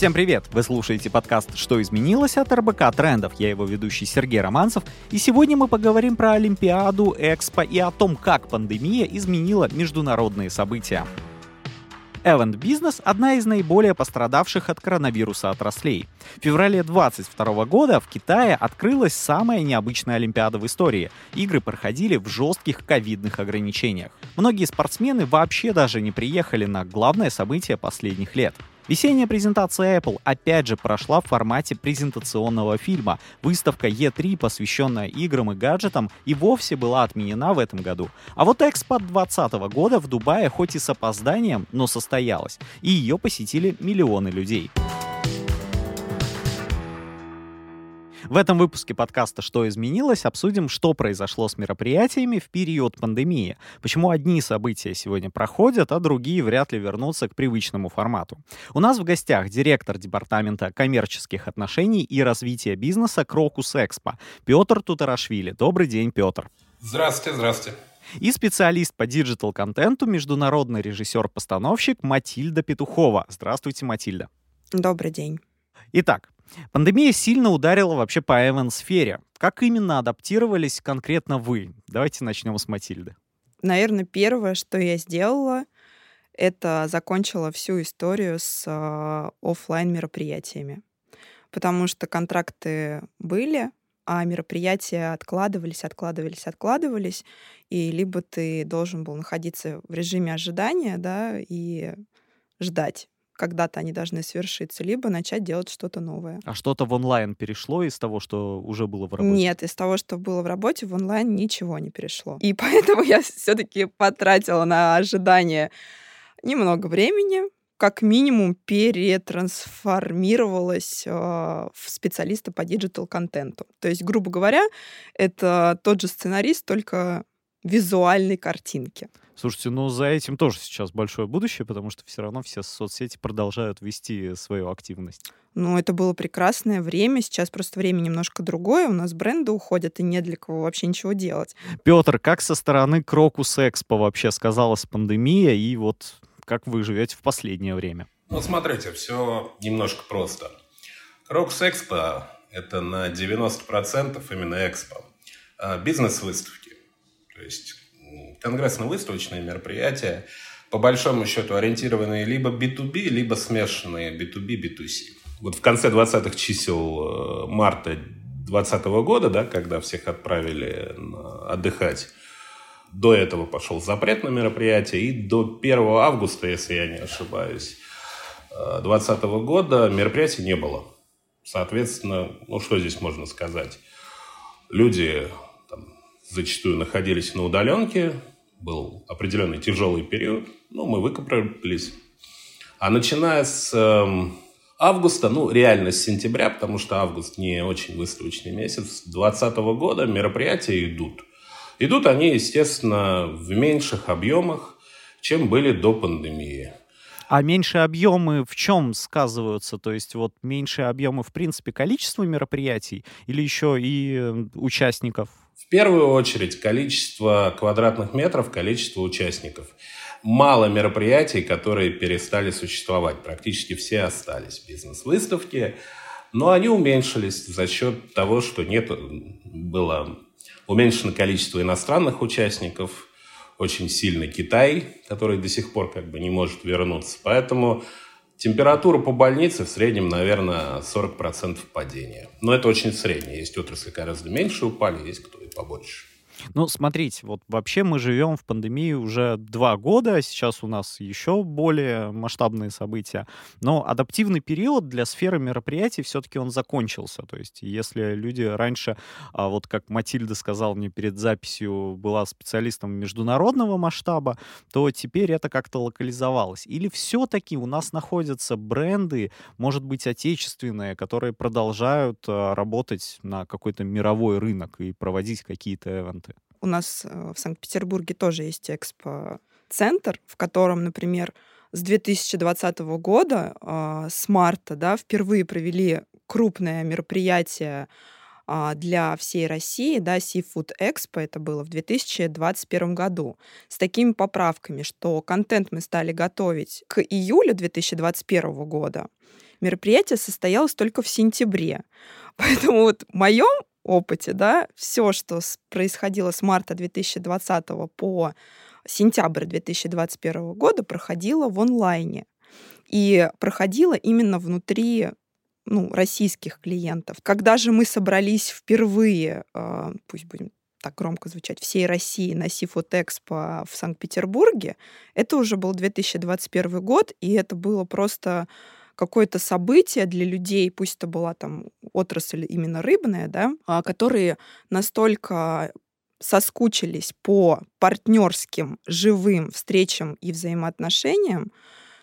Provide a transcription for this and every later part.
Всем привет! Вы слушаете подкаст «Что изменилось?» от РБК Трендов. Я его ведущий Сергей Романцев. И сегодня мы поговорим про Олимпиаду, Экспо и о том, как пандемия изменила международные события. Event Business – одна из наиболее пострадавших от коронавируса отраслей. В феврале 2022 года в Китае открылась самая необычная Олимпиада в истории. Игры проходили в жестких ковидных ограничениях. Многие спортсмены вообще даже не приехали на главное событие последних лет. Весенняя презентация Apple опять же прошла в формате презентационного фильма. Выставка E3, посвященная играм и гаджетам, и вовсе была отменена в этом году. А вот Экспо 2020 года в Дубае хоть и с опозданием, но состоялась, и ее посетили миллионы людей. В этом выпуске подкаста «Что изменилось?» обсудим, что произошло с мероприятиями в период пандемии, почему одни события сегодня проходят, а другие вряд ли вернутся к привычному формату. У нас в гостях директор Департамента коммерческих отношений и развития бизнеса Крокус Экспо Петр Тутарашвили. Добрый день, Петр. Здравствуйте, здравствуйте. И специалист по digital-контенту, международный режиссер-постановщик Матильда Петухова. Здравствуйте, Матильда. Добрый день. Итак, Пандемия сильно ударила вообще по event-сфере. Как именно адаптировались конкретно вы? Давайте начнем с Матильды. Наверное, первое, что я сделала, это закончила всю историю с э, офлайн мероприятиями, потому что контракты были, а мероприятия откладывались, откладывались, откладывались, и либо ты должен был находиться в режиме ожидания, да, и ждать когда-то они должны свершиться, либо начать делать что-то новое. А что-то в онлайн перешло из того, что уже было в работе? Нет, из того, что было в работе, в онлайн ничего не перешло. И поэтому я все-таки потратила на ожидание немного времени, как минимум перетрансформировалась э, в специалиста по digital-контенту. То есть, грубо говоря, это тот же сценарист, только визуальной картинки. Слушайте, ну за этим тоже сейчас большое будущее, потому что все равно все соцсети продолжают вести свою активность. Ну, это было прекрасное время. Сейчас просто время немножко другое. У нас бренды уходят, и не для кого вообще ничего делать. Петр, как со стороны Крокус Экспо вообще сказалась пандемия, и вот как вы живете в последнее время? Ну, смотрите, все немножко просто. Крокус Экспо — это на 90% именно экспо. А бизнес-выставки. То есть конгрессно-выставочные мероприятия, по большому счету ориентированные либо B2B, либо смешанные B2B, B2C. Вот в конце 20-х чисел э, марта 2020 года, да, когда всех отправили отдыхать, до этого пошел запрет на мероприятие, и до 1 августа, если я не ошибаюсь, 2020 э, года мероприятий не было. Соответственно, ну что здесь можно сказать? Люди зачастую находились на удаленке, был определенный тяжелый период, ну, мы выкопались. А начиная с э, августа, ну, реально с сентября, потому что август не очень выставочный месяц, 2020 года мероприятия идут. Идут они, естественно, в меньших объемах, чем были до пандемии. А меньшие объемы в чем сказываются? То есть вот меньшие объемы, в принципе, количество мероприятий или еще и э, участников? В первую очередь количество квадратных метров, количество участников. Мало мероприятий, которые перестали существовать. Практически все остались. Бизнес-выставки. Но они уменьшились за счет того, что нет, было уменьшено количество иностранных участников, очень сильный Китай, который до сих пор как бы не может вернуться. Поэтому Температура по больнице в среднем, наверное, 40% падения. Но это очень среднее. Есть отрасли гораздо меньше упали, есть кто и побольше. Ну, смотрите, вот вообще мы живем в пандемии уже два года, сейчас у нас еще более масштабные события, но адаптивный период для сферы мероприятий все-таки он закончился. То есть если люди раньше, а вот как Матильда сказала мне перед записью, была специалистом международного масштаба, то теперь это как-то локализовалось. Или все-таки у нас находятся бренды, может быть, отечественные, которые продолжают а, работать на какой-то мировой рынок и проводить какие-то эвенты? У нас э, в Санкт-Петербурге тоже есть экспо-центр, в котором, например, с 2020 года, а, с марта, да, впервые провели крупное мероприятие а, для всей России, да, Seafood Expo, это было в 2021 году, с такими поправками, что контент мы стали готовить к июлю 2021 года, мероприятие состоялось только в сентябре. Поэтому вот в моем опыте, да, все, что происходило с марта 2020 по сентябрь 2021 года, проходило в онлайне. И проходило именно внутри ну, российских клиентов. Когда же мы собрались впервые, э, пусть будем так громко звучать, всей России на Expo в Санкт-Петербурге, это уже был 2021 год, и это было просто какое-то событие для людей, пусть это была там отрасль именно рыбная, да, а, которые настолько соскучились по партнерским живым встречам и взаимоотношениям,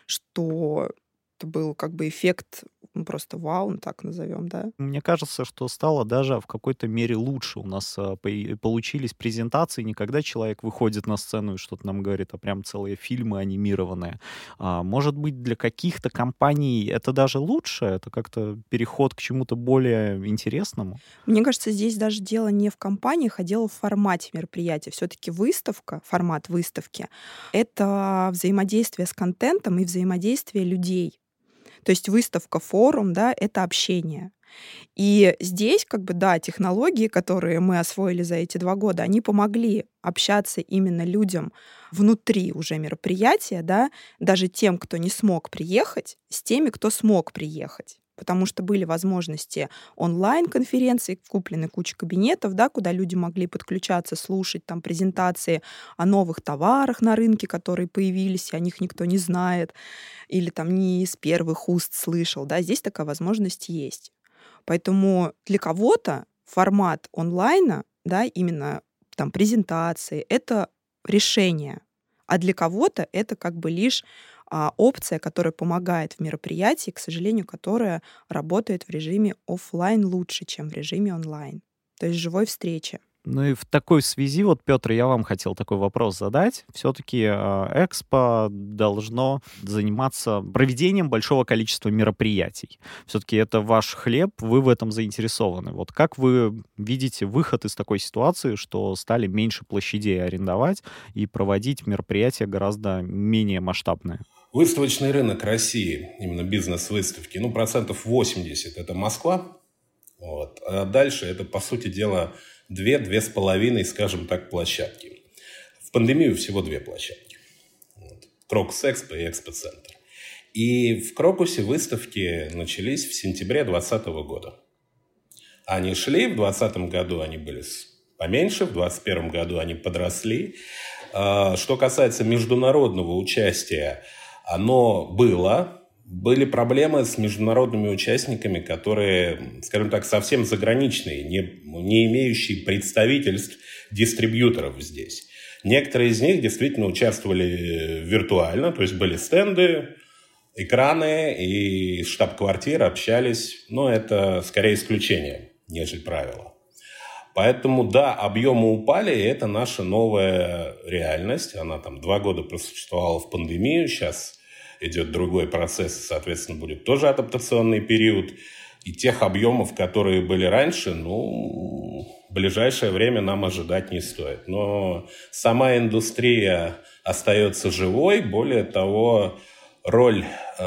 что это был как бы эффект ну, просто вау, ну, так назовем, да. Мне кажется, что стало даже в какой-то мере лучше. У нас а, получились презентации, не когда человек выходит на сцену и что-то нам говорит, а прям целые фильмы анимированные. А, может быть, для каких-то компаний это даже лучше? Это как-то переход к чему-то более интересному? Мне кажется, здесь даже дело не в компаниях, а дело в формате мероприятия. Все-таки выставка, формат выставки — это взаимодействие с контентом и взаимодействие людей. То есть выставка, форум, да, это общение. И здесь, как бы, да, технологии, которые мы освоили за эти два года, они помогли общаться именно людям внутри уже мероприятия, да, даже тем, кто не смог приехать, с теми, кто смог приехать потому что были возможности онлайн-конференций, куплены куча кабинетов, да, куда люди могли подключаться, слушать там презентации о новых товарах на рынке, которые появились, и о них никто не знает, или там не из первых уст слышал. Да, здесь такая возможность есть. Поэтому для кого-то формат онлайна, да, именно там презентации, это решение, а для кого-то это как бы лишь а, опция, которая помогает в мероприятии, к сожалению, которая работает в режиме офлайн лучше, чем в режиме онлайн. То есть живой встречи. Ну и в такой связи, вот, Петр, я вам хотел такой вопрос задать. Все-таки э, Экспо должно заниматься проведением большого количества мероприятий. Все-таки это ваш хлеб, вы в этом заинтересованы. Вот как вы видите выход из такой ситуации, что стали меньше площадей арендовать и проводить мероприятия гораздо менее масштабные? Выставочный рынок России, именно бизнес-выставки, ну, процентов 80 – это Москва. Вот. А дальше это, по сути дела, две-две с половиной, скажем так, площадки. В пандемию всего две площадки. Вот. Крокус Экспо и Экспо-центр. И в Крокусе выставки начались в сентябре 2020 года. Они шли, в 2020 году они были поменьше, в 2021 году они подросли. А, что касается международного участия, оно было, были проблемы с международными участниками, которые, скажем так, совсем заграничные, не, не имеющие представительств дистрибьюторов здесь. Некоторые из них действительно участвовали виртуально, то есть были стенды, экраны и штаб-квартиры общались, но это скорее исключение, нежели правило. Поэтому, да, объемы упали, и это наша новая реальность. Она там два года просуществовала в пандемию, сейчас идет другой процесс, соответственно, будет тоже адаптационный период. И тех объемов, которые были раньше, ну, в ближайшее время нам ожидать не стоит. Но сама индустрия остается живой. Более того, роль э,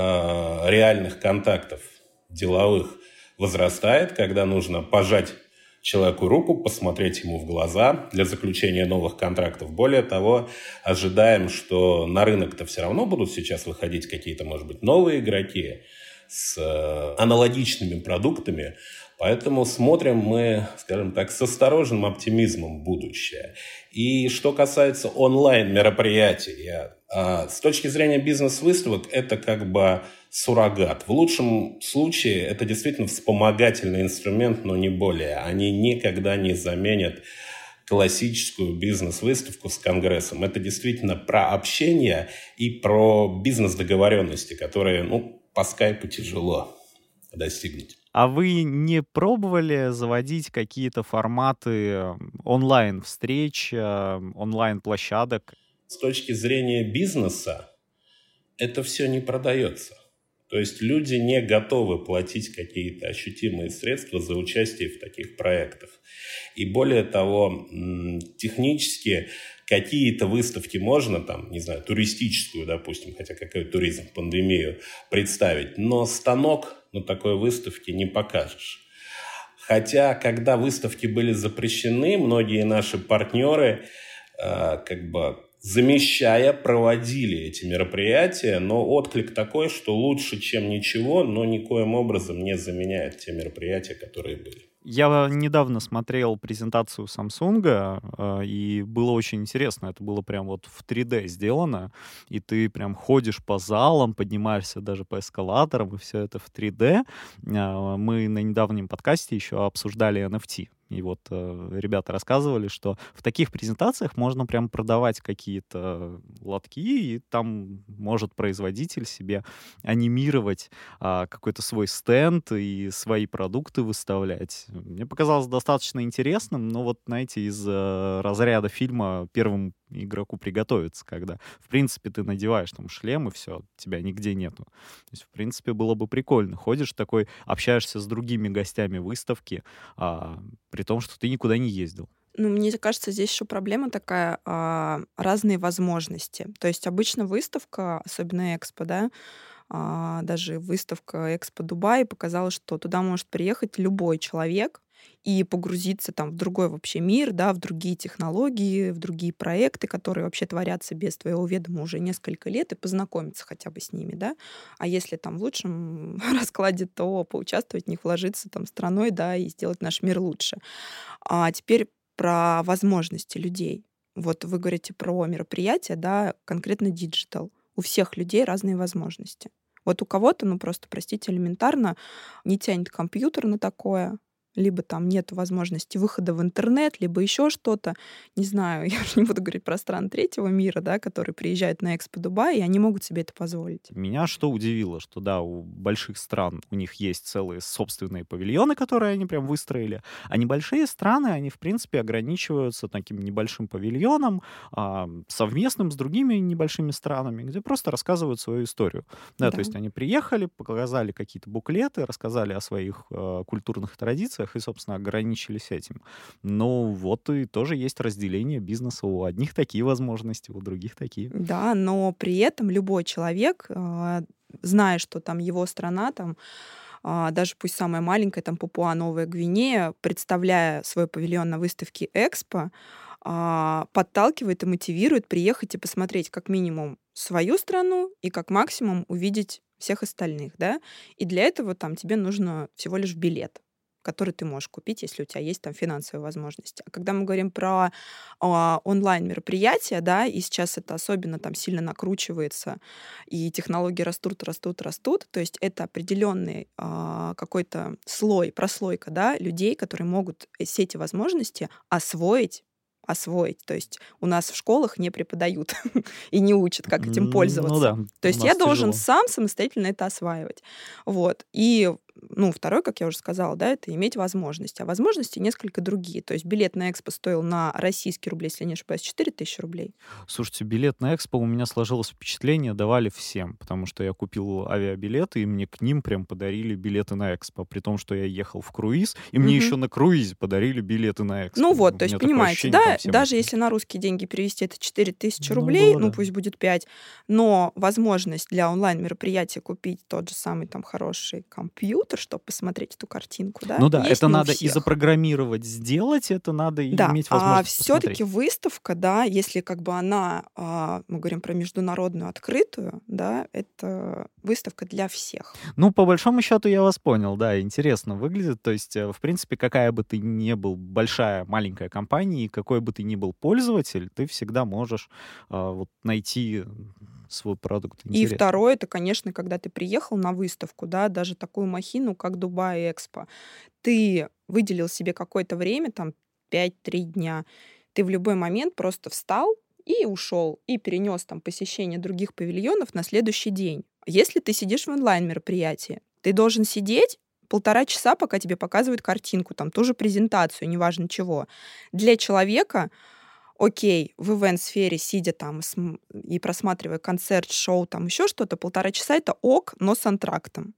реальных контактов деловых возрастает, когда нужно пожать человеку руку, посмотреть ему в глаза для заключения новых контрактов. Более того, ожидаем, что на рынок-то все равно будут сейчас выходить какие-то, может быть, новые игроки с э, аналогичными продуктами, Поэтому смотрим мы, скажем так, с осторожным оптимизмом будущее. И что касается онлайн-мероприятий, а, с точки зрения бизнес-выставок, это как бы суррогат. В лучшем случае это действительно вспомогательный инструмент, но не более. Они никогда не заменят классическую бизнес-выставку с конгрессом. Это действительно про общение и про бизнес-договоренности, которые ну, по скайпу тяжело достигнуть. А вы не пробовали заводить какие-то форматы онлайн-встреч, онлайн-площадок? С точки зрения бизнеса это все не продается. То есть люди не готовы платить какие-то ощутимые средства за участие в таких проектах. И более того, технически какие-то выставки можно, там, не знаю, туристическую, допустим, хотя какой туризм, пандемию, представить, но станок на такой выставке не покажешь. Хотя, когда выставки были запрещены, многие наши партнеры э, как бы замещая, проводили эти мероприятия, но отклик такой, что лучше, чем ничего, но никоим образом не заменяет те мероприятия, которые были. Я недавно смотрел презентацию Samsung, э, и было очень интересно. Это было прям вот в 3D сделано, и ты прям ходишь по залам, поднимаешься даже по эскалаторам, и все это в 3D. Э, мы на недавнем подкасте еще обсуждали NFT. И вот э, ребята рассказывали, что в таких презентациях можно прям продавать какие-то лотки, и там может производитель себе анимировать э, какой-то свой стенд и свои продукты выставлять. Мне показалось достаточно интересным, но вот, знаете, из э, разряда фильма первым игроку приготовиться, когда, в принципе, ты надеваешь там шлем, и все, тебя нигде нету. То есть, в принципе, было бы прикольно. Ходишь такой, общаешься с другими гостями выставки, а, при том, что ты никуда не ездил. Ну, мне кажется, здесь еще проблема такая, а, разные возможности. То есть обычно выставка, особенно экспо, да, а, даже выставка Экспо Дубай показала, что туда может приехать любой человек, и погрузиться там в другой вообще мир, да, в другие технологии, в другие проекты, которые вообще творятся без твоего ведома уже несколько лет, и познакомиться хотя бы с ними, да. А если там в лучшем раскладе, то поучаствовать в них, вложиться там страной, да, и сделать наш мир лучше. А теперь про возможности людей. Вот вы говорите про мероприятия, да, конкретно digital. У всех людей разные возможности. Вот у кого-то, ну просто, простите, элементарно не тянет компьютер на такое, либо там нет возможности выхода в интернет, либо еще что-то. Не знаю, я уже не буду говорить про страны третьего мира, да, которые приезжают на Экспо Дубай, и они могут себе это позволить. Меня что удивило, что да, у больших стран у них есть целые собственные павильоны, которые они прям выстроили, а небольшие страны, они в принципе ограничиваются таким небольшим павильоном, а, совместным с другими небольшими странами, где просто рассказывают свою историю. Да, да. то есть они приехали, показали какие-то буклеты, рассказали о своих э, культурных традициях, инвестициях и, собственно, ограничились этим. Но вот и тоже есть разделение бизнеса. У одних такие возможности, у других такие. Да, но при этом любой человек, а, зная, что там его страна, там а, даже пусть самая маленькая, там Папуа Новая Гвинея, представляя свой павильон на выставке Экспо, а, подталкивает и мотивирует приехать и посмотреть как минимум свою страну и как максимум увидеть всех остальных, да, и для этого там тебе нужно всего лишь билет который ты можешь купить, если у тебя есть там финансовые возможности. А когда мы говорим про а, онлайн-мероприятия, да, и сейчас это особенно там сильно накручивается, и технологии растут, растут, растут, то есть это определенный а, какой-то слой, прослойка, да, людей, которые могут все эти возможности освоить освоить. То есть у нас в школах не преподают и не учат, как этим пользоваться. Ну, да. То есть я должен тяжело. сам самостоятельно это осваивать. Вот. И ну, второй, как я уже сказала, да, это иметь возможности. А возможности несколько другие. То есть билет на экспо стоил на российские рубли, если не ошибаюсь, 4 тысячи рублей. Слушайте, билет на экспо у меня сложилось впечатление, давали всем, потому что я купил авиабилеты, и мне к ним прям подарили билеты на экспо, при том, что я ехал в круиз, и мне угу. еще на круизе подарили билеты на экспо. Ну вот, то есть, понимаете, да, даже если на русские деньги перевести это 4 тысячи ну рублей, ну, было, ну да. пусть будет 5, но возможность для онлайн-мероприятия купить тот же самый там хороший компьютер, компьютер, чтобы посмотреть эту картинку, да? Ну да, Есть это надо и запрограммировать, сделать это надо и да, иметь а возможность а все-таки выставка, да, если как бы она, а, мы говорим про международную открытую, да, это выставка для всех. Ну, по большому счету я вас понял, да, интересно выглядит. То есть, э, в принципе, какая бы ты ни был большая, маленькая компания, и какой бы ты ни был пользователь, ты всегда можешь а, вот найти свой продукт. Интересно. И второе, это, конечно, когда ты приехал на выставку, да, даже такую махину, как Дубай Экспо, ты выделил себе какое-то время, там 5-3 дня, ты в любой момент просто встал и ушел, и перенес там посещение других павильонов на следующий день. Если ты сидишь в онлайн-мероприятии, ты должен сидеть полтора часа, пока тебе показывают картинку, там тоже презентацию, неважно чего. Для человека окей, в ивент-сфере, сидя там и просматривая концерт, шоу, там еще что-то, полтора часа это ок, но с антрактом.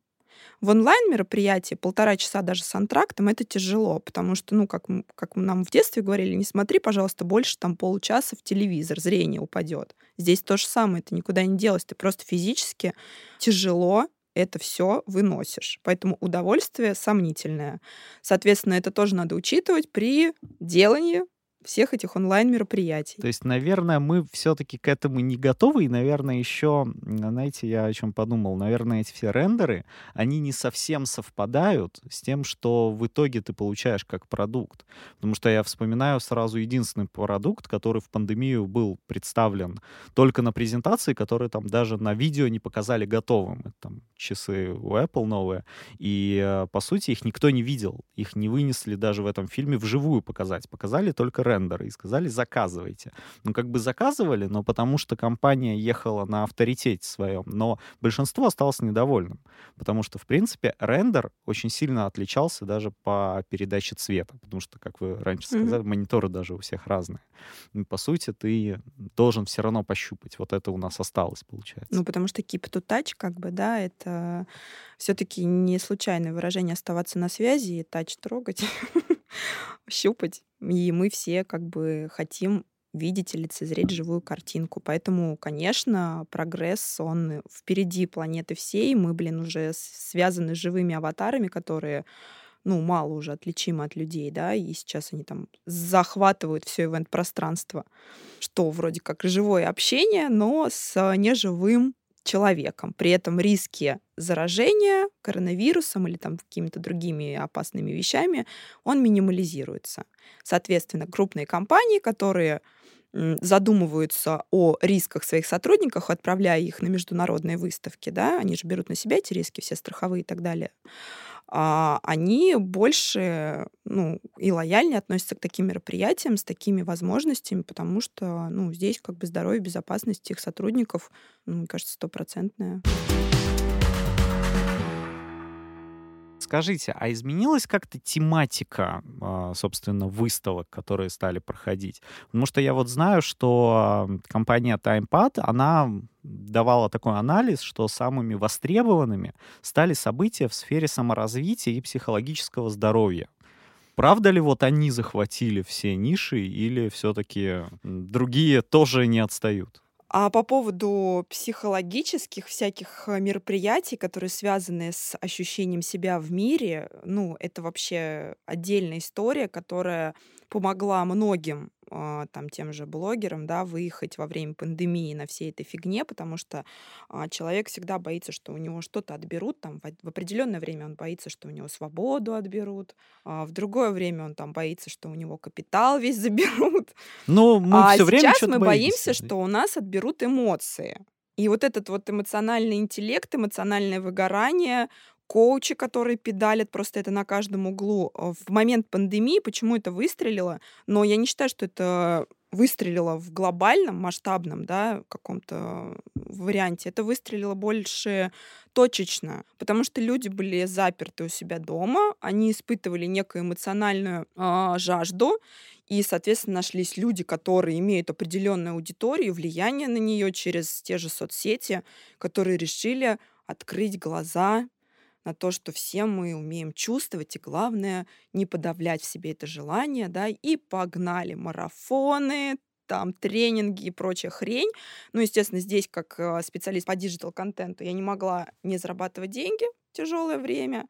В онлайн-мероприятии полтора часа даже с антрактом это тяжело, потому что, ну, как, как нам в детстве говорили, не смотри, пожалуйста, больше там получаса в телевизор, зрение упадет. Здесь то же самое, это никуда не делось, ты просто физически тяжело это все выносишь. Поэтому удовольствие сомнительное. Соответственно, это тоже надо учитывать при делании всех этих онлайн-мероприятий. То есть, наверное, мы все-таки к этому не готовы, и, наверное, еще, знаете, я о чем подумал, наверное, эти все рендеры, они не совсем совпадают с тем, что в итоге ты получаешь как продукт. Потому что я вспоминаю сразу единственный продукт, который в пандемию был представлен только на презентации, который там даже на видео не показали готовым. Это там часы у Apple новые, и, э, по сути, их никто не видел. Их не вынесли даже в этом фильме вживую показать. Показали только рендеры и сказали, заказывайте. Ну, как бы заказывали, но потому что компания ехала на авторитете своем. Но большинство осталось недовольным, потому что, в принципе, рендер очень сильно отличался даже по передаче цвета, потому что, как вы раньше сказали, mm-hmm. мониторы даже у всех разные. И, по сути, ты должен все равно пощупать. Вот это у нас осталось, получается. Ну, потому что keep to touch, как бы, да, это все-таки не случайное выражение оставаться на связи и тач трогать, щупать. И мы все как бы хотим видеть и лицезреть живую картинку. Поэтому, конечно, прогресс, он впереди планеты всей. Мы, блин, уже связаны с живыми аватарами, которые ну, мало уже отличимы от людей, да, и сейчас они там захватывают все ивент-пространство, что вроде как живое общение, но с неживым человеком. При этом риски заражения коронавирусом или там какими-то другими опасными вещами, он минимализируется. Соответственно, крупные компании, которые задумываются о рисках своих сотрудников, отправляя их на международные выставки, да, они же берут на себя эти риски, все страховые и так далее, они больше ну, и лояльнее относятся к таким мероприятиям с такими возможностями, потому что ну, здесь как бы здоровье и безопасность их сотрудников, ну, мне кажется, стопроцентная. Скажите, а изменилась как-то тематика, а, собственно, выставок, которые стали проходить? Потому что я вот знаю, что компания TimePad, она давала такой анализ, что самыми востребованными стали события в сфере саморазвития и психологического здоровья. Правда ли вот они захватили все ниши или все-таки другие тоже не отстают? А по поводу психологических всяких э, мероприятий, которые связаны с ощущением себя в мире, ну, это вообще отдельная история, которая помогла многим там тем же блогерам, да, выехать во время пандемии на всей этой фигне, потому что а, человек всегда боится, что у него что-то отберут, там в, в определенное время он боится, что у него свободу отберут, а в другое время он там боится, что у него капитал весь заберут. Ну, мы а все время сейчас мы боимся, боимся, что у нас отберут эмоции. И вот этот вот эмоциональный интеллект, эмоциональное выгорание, коучи, которые педалят просто это на каждом углу. А, в момент пандемии почему это выстрелило? Но я не считаю, что это выстрелило в глобальном, масштабном, да, каком-то варианте. Это выстрелило больше точечно, потому что люди были заперты у себя дома, они испытывали некую эмоциональную э, жажду, и, соответственно, нашлись люди, которые имеют определенную аудиторию, влияние на нее через те же соцсети, которые решили открыть глаза на то, что все мы умеем чувствовать, и главное, не подавлять в себе это желание, да, и погнали марафоны, там тренинги и прочая хрень. Ну, естественно, здесь, как э, специалист по digital-контенту, я не могла не зарабатывать деньги в тяжелое время,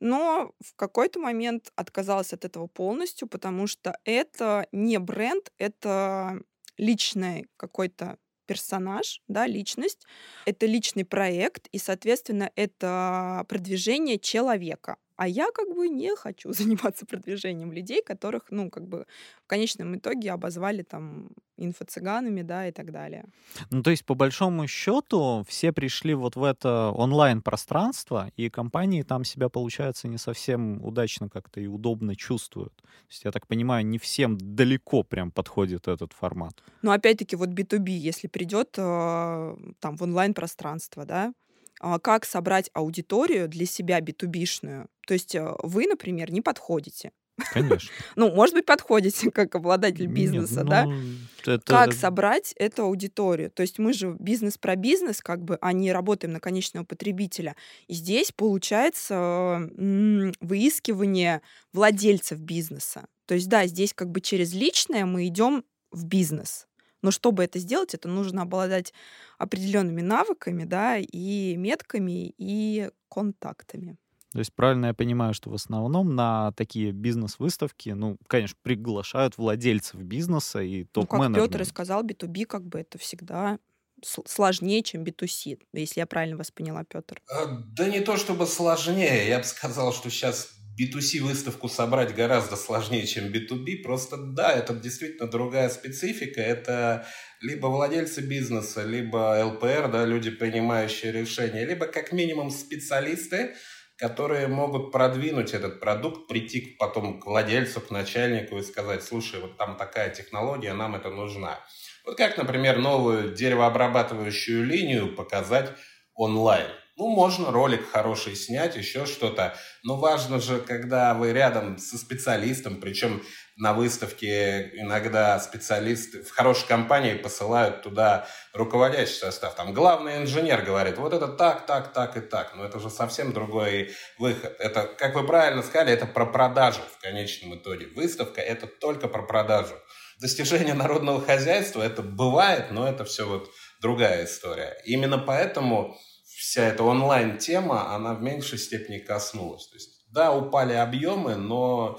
но в какой-то момент отказалась от этого полностью, потому что это не бренд, это личный какой-то персонаж, да, личность, это личный проект, и, соответственно, это продвижение человека. А я как бы не хочу заниматься продвижением людей, которых, ну, как бы в конечном итоге обозвали там инфо-цыганами, да, и так далее. Ну, то есть, по большому счету, все пришли вот в это онлайн-пространство, и компании там себя, получается, не совсем удачно как-то и удобно чувствуют. То есть, я так понимаю, не всем далеко прям подходит этот формат. Ну, опять-таки, вот B2B, если придет э, там в онлайн-пространство, да, а, как собрать аудиторию для себя битубишную. То есть э, вы, например, не подходите. Конечно. Ну, может быть, подходите как обладатель бизнеса, Нет, да? Ну, это... Как собрать эту аудиторию? То есть мы же бизнес про бизнес, как бы, а не работаем на конечного потребителя. И здесь получается выискивание владельцев бизнеса. То есть, да, здесь как бы через личное мы идем в бизнес Но чтобы это сделать, это нужно обладать определенными навыками, да, и метками, и контактами. То есть правильно я понимаю, что в основном на такие бизнес-выставки, ну, конечно, приглашают владельцев бизнеса и топ-менеджмент. Ну, как Петр и сказал, B2B как бы это всегда сложнее, чем B2C, если я правильно вас поняла, Петр. А, да не то чтобы сложнее, я бы сказал, что сейчас B2C выставку собрать гораздо сложнее, чем B2B. Просто да, это действительно другая специфика. Это либо владельцы бизнеса, либо ЛПР, да, люди, принимающие решения, либо как минимум специалисты, которые могут продвинуть этот продукт, прийти потом к владельцу, к начальнику и сказать, слушай, вот там такая технология, нам это нужна. Вот как, например, новую деревообрабатывающую линию показать онлайн. Ну, можно ролик хороший снять, еще что-то. Но важно же, когда вы рядом со специалистом, причем на выставке иногда специалисты в хорошей компании посылают туда руководящий состав. Там главный инженер говорит, вот это так, так, так и так. Но это же совсем другой выход. Это, как вы правильно сказали, это про продажу в конечном итоге. Выставка – это только про продажу. Достижение народного хозяйства – это бывает, но это все вот другая история. Именно поэтому вся эта онлайн-тема, она в меньшей степени коснулась. То есть, да, упали объемы, но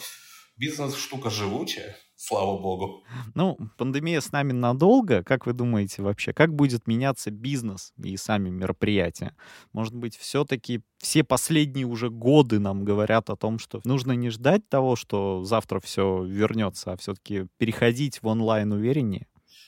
бизнес штука живучая, слава богу. Ну, пандемия с нами надолго. Как вы думаете вообще, как будет меняться бизнес и сами мероприятия? Может быть, все-таки все последние уже годы нам говорят о том, что нужно не ждать того, что завтра все вернется, а все-таки переходить в онлайн увереннее?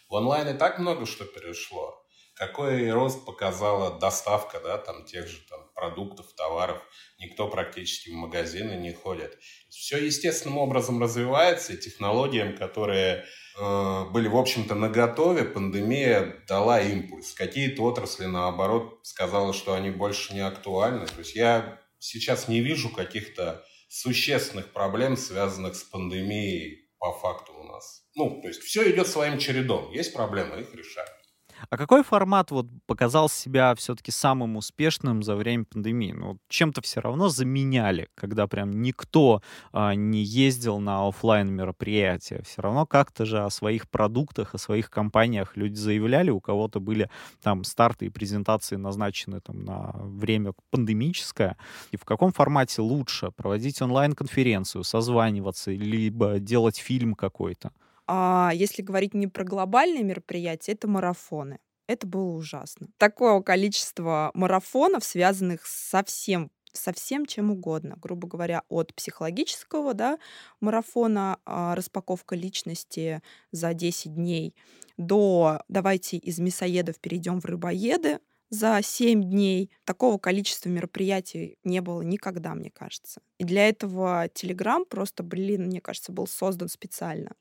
В онлайн и так много что перешло какой рост показала доставка, да, там тех же там продуктов, товаров. Никто практически в магазины не ходит. Все естественным образом развивается, и технологиям, которые э, были, в общем-то, на готове, пандемия дала импульс. Какие-то отрасли, наоборот, сказала, что они больше не актуальны. То есть я сейчас не вижу каких-то существенных проблем, связанных с пандемией по факту у нас. Ну, то есть все идет своим чередом. Есть проблемы, их решают. А какой формат вот показал себя все-таки самым успешным за время пандемии? Ну, чем-то все равно заменяли, когда прям никто а, не ездил на офлайн мероприятия. Все равно как-то же о своих продуктах, о своих компаниях люди заявляли. У кого-то были там старты и презентации назначены там на время пандемическое. И в каком формате лучше проводить онлайн-конференцию, созваниваться, либо делать фильм какой-то? А если говорить не про глобальные мероприятия, это марафоны. Это было ужасно. Такое количество марафонов, связанных со всем со всем чем угодно, грубо говоря, от психологического да, марафона а, распаковка личности за 10 дней до давайте из мясоедов перейдем в рыбоеды за 7 дней. Такого количества мероприятий не было никогда, мне кажется. И для этого Telegram просто, блин, мне кажется, был создан специально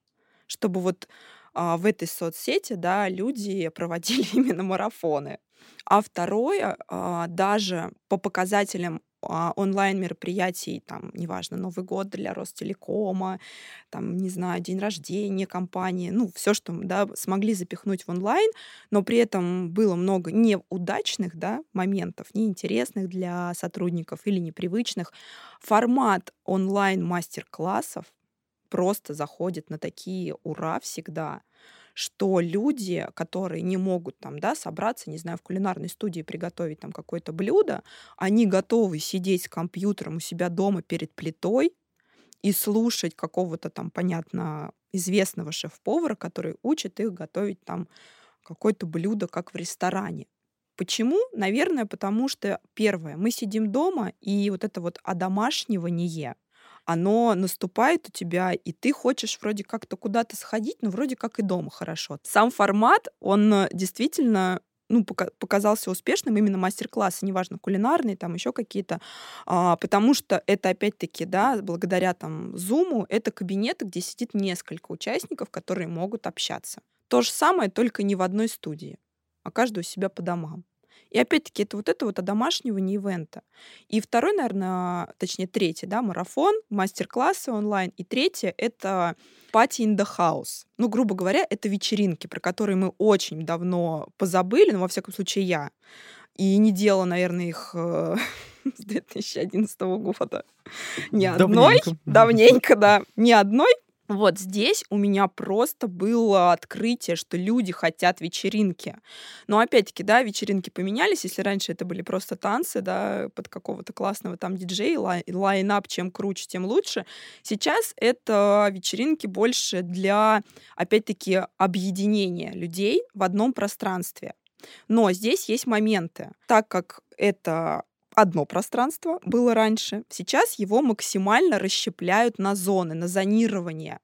чтобы вот а, в этой соцсети, да, люди проводили именно марафоны. А второе, а, даже по показателям а, онлайн-мероприятий, там, неважно, Новый год для Ростелекома, там, не знаю, день рождения компании, ну, все, что да, смогли запихнуть в онлайн, но при этом было много неудачных, да, моментов, неинтересных для сотрудников или непривычных. Формат онлайн-мастер-классов просто заходит на такие ура всегда, что люди, которые не могут там, да, собраться, не знаю, в кулинарной студии приготовить там какое-то блюдо, они готовы сидеть с компьютером у себя дома перед плитой и слушать какого-то там, понятно, известного шеф-повара, который учит их готовить там какое-то блюдо, как в ресторане. Почему? Наверное, потому что, первое, мы сидим дома, и вот это вот одомашнивание, оно наступает у тебя, и ты хочешь вроде как-то куда-то сходить, но вроде как и дома хорошо. Сам формат, он э, действительно ну, показался успешным именно мастер-классы, неважно, кулинарные, там еще какие-то, а, потому что это, опять-таки, да, благодаря там Zoom, это кабинеты, где сидит несколько участников, которые могут общаться. То же самое, только не в одной студии, а каждый у себя по домам. И опять-таки это вот это вот одомашнивание ивента. И второй, наверное, точнее третий, да, марафон, мастер-классы онлайн. И третье — это party in the house. Ну, грубо говоря, это вечеринки, про которые мы очень давно позабыли, но во всяком случае я. И не делала, наверное, их э, с 2011 года. Ни одной. Давненько, да. Ни одной Вот здесь у меня просто было открытие, что люди хотят вечеринки. Но опять-таки, да, вечеринки поменялись. Если раньше это были просто танцы, да, под какого-то классного там диджея, лай- line-up, чем круче, тем лучше. Сейчас это вечеринки больше для, опять-таки, объединения людей в одном пространстве. Но здесь есть моменты. Так как это одно пространство было раньше. Сейчас его максимально расщепляют на зоны, на зонирование.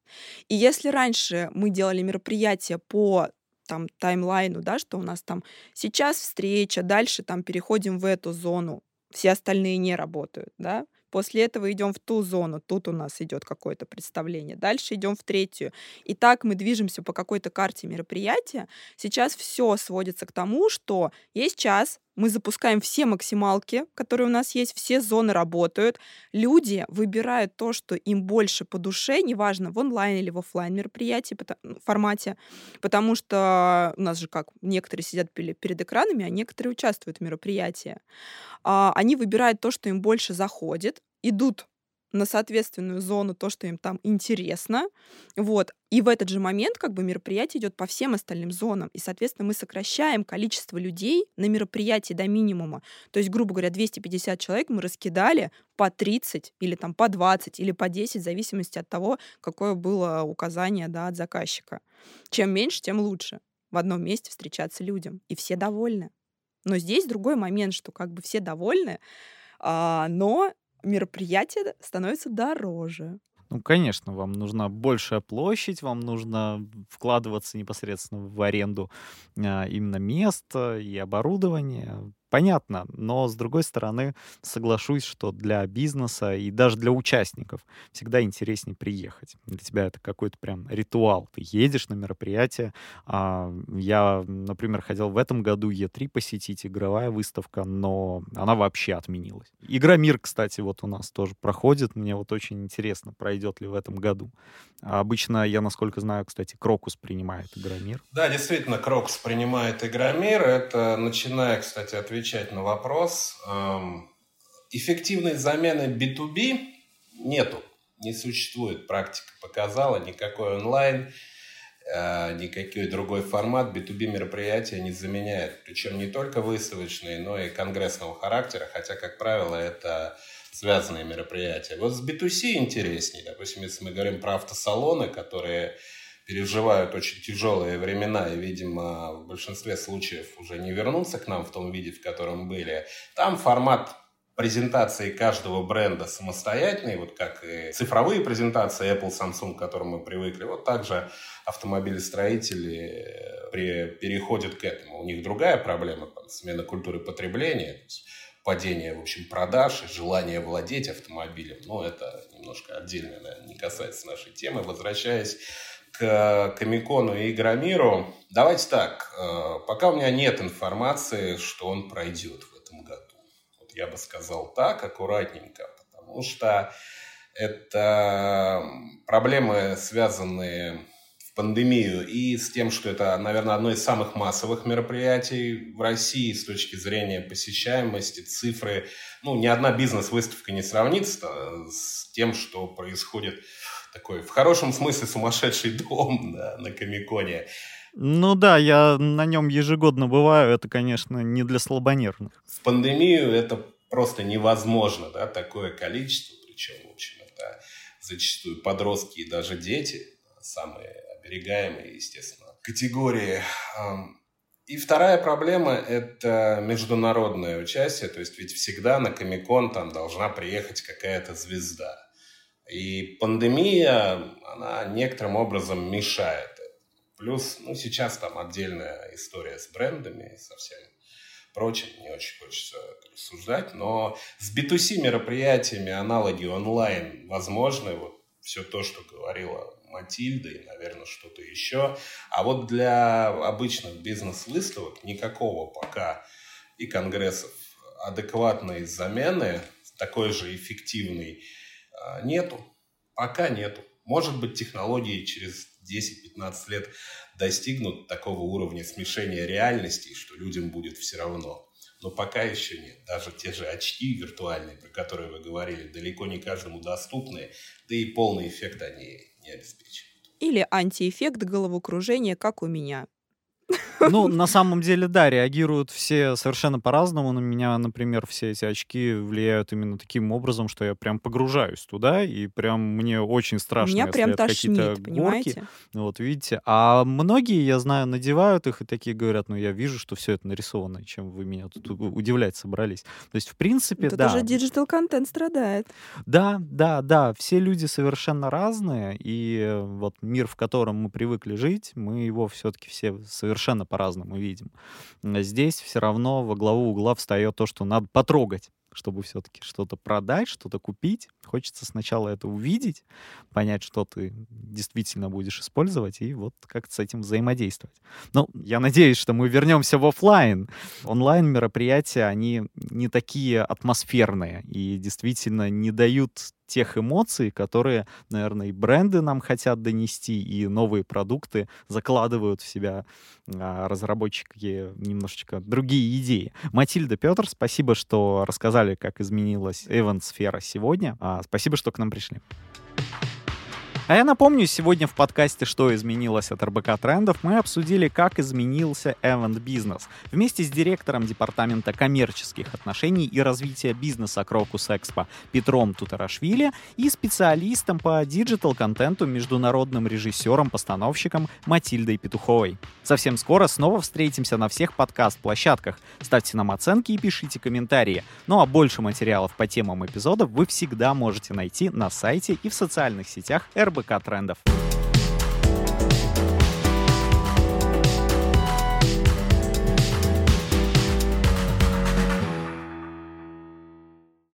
И если раньше мы делали мероприятия по там таймлайну, да, что у нас там сейчас встреча, дальше там переходим в эту зону, все остальные не работают, да, После этого идем в ту зону, тут у нас идет какое-то представление. Дальше идем в третью. И так мы движемся по какой-то карте мероприятия. Сейчас все сводится к тому, что есть час, мы запускаем все максималки, которые у нас есть, все зоны работают. Люди выбирают то, что им больше по душе, неважно, в онлайн или в офлайн мероприятии, формате, потому что у нас же как, некоторые сидят перед экранами, а некоторые участвуют в мероприятии. А, они выбирают то, что им больше заходит, идут на соответственную зону то, что им там интересно. Вот. И в этот же момент как бы мероприятие идет по всем остальным зонам. И, соответственно, мы сокращаем количество людей на мероприятии до минимума. То есть, грубо говоря, 250 человек мы раскидали по 30 или там по 20 или по 10, в зависимости от того, какое было указание да, от заказчика. Чем меньше, тем лучше в одном месте встречаться людям. И все довольны. Но здесь другой момент, что как бы все довольны, а, но мероприятие становится дороже. Ну, конечно, вам нужна большая площадь, вам нужно вкладываться непосредственно в аренду а, именно места и оборудования понятно, но с другой стороны соглашусь, что для бизнеса и даже для участников всегда интереснее приехать. Для тебя это какой-то прям ритуал. Ты едешь на мероприятие. А, я, например, хотел в этом году Е3 посетить, игровая выставка, но она вообще отменилась. Игра Мир, кстати, вот у нас тоже проходит. Мне вот очень интересно, пройдет ли в этом году. А обычно, я насколько знаю, кстати, Крокус принимает Игромир. Да, действительно, Крокус принимает Игромир. Это, начиная, кстати, отвечать отвечать на вопрос. Эм, эффективной замены B2B нету, не существует. Практика показала, никакой онлайн, э, никакой другой формат B2B мероприятия не заменяет. Причем не только выставочные, но и конгрессного характера, хотя, как правило, это связанные мероприятия. Вот с B2C интереснее. Допустим, если мы говорим про автосалоны, которые переживают очень тяжелые времена и, видимо, в большинстве случаев уже не вернутся к нам в том виде, в котором были. Там формат презентации каждого бренда самостоятельный, вот как и цифровые презентации Apple, Samsung, к которым мы привыкли, вот также автомобилестроители э, при, переходят к этому. У них другая проблема, смена культуры потребления, падение, в общем, продаж и желание владеть автомобилем. Но это немножко отдельно, наверное, не касается нашей темы. Возвращаясь к Комикону и Игромиру. Давайте так, э, пока у меня нет информации, что он пройдет в этом году. Вот я бы сказал так, аккуратненько, потому что это проблемы, связанные в пандемию и с тем, что это, наверное, одно из самых массовых мероприятий в России с точки зрения посещаемости, цифры. Ну, ни одна бизнес-выставка не сравнится с тем, что происходит такой, в хорошем смысле, сумасшедший дом да, на Комиконе. Ну да, я на нем ежегодно бываю, это, конечно, не для слабонервных. В пандемию это просто невозможно, да, такое количество, причем, в общем, это зачастую подростки и даже дети, самые оберегаемые, естественно, категории. И вторая проблема – это международное участие, то есть ведь всегда на Комикон там должна приехать какая-то звезда. И пандемия, она некоторым образом мешает. Плюс, ну, сейчас там отдельная история с брендами и со всем прочим. Не очень хочется рассуждать. Но с B2C мероприятиями аналоги онлайн возможны. Вот все то, что говорила Матильда и, наверное, что-то еще. А вот для обычных бизнес-выставок никакого пока и конгрессов адекватной замены, такой же эффективной, а, нету. Пока нету. Может быть, технологии через 10-15 лет достигнут такого уровня смешения реальностей, что людям будет все равно. но пока еще нет. Даже те же очки виртуальные, про которые вы говорили, далеко не каждому доступны, да и полный эффект они не обеспечивают. Или антиэффект головокружения, как у меня. Ну, на самом деле, да, реагируют все совершенно по-разному. На меня, например, все эти очки влияют именно таким образом, что я прям погружаюсь туда, и прям мне очень страшно, Меня прям какие-то тошнит, горки. понимаете? Вот, видите. А многие, я знаю, надевают их и такие говорят, ну, я вижу, что все это нарисовано, чем вы меня тут удивлять собрались. То есть, в принципе, Тут да. уже digital контент страдает. Да, да, да, все люди совершенно разные, и э, вот мир, в котором мы привыкли жить, мы его все-таки все совершенно по-разному видим. Здесь все равно во главу угла встает то, что надо потрогать чтобы все-таки что-то продать, что-то купить. Хочется сначала это увидеть, понять, что ты действительно будешь использовать, и вот как-то с этим взаимодействовать. Ну, я надеюсь, что мы вернемся в офлайн. Онлайн-мероприятия, они не такие атмосферные и действительно не дают тех эмоций, которые, наверное, и бренды нам хотят донести, и новые продукты закладывают в себя а, разработчики немножечко другие идеи. Матильда, Петр, спасибо, что рассказали, как изменилась эвент-сфера сегодня. А, Спасибо, что к нам пришли. А я напомню, сегодня в подкасте «Что изменилось от РБК трендов» мы обсудили, как изменился Event бизнес вместе с директором департамента коммерческих отношений и развития бизнеса Крокус Экспо Петром Тутарашвили и специалистом по digital-контенту международным режиссером-постановщиком Матильдой Петуховой. Совсем скоро снова встретимся на всех подкаст-площадках. Ставьте нам оценки и пишите комментарии. Ну а больше материалов по темам эпизодов вы всегда можете найти на сайте и в социальных сетях РБК Трендов.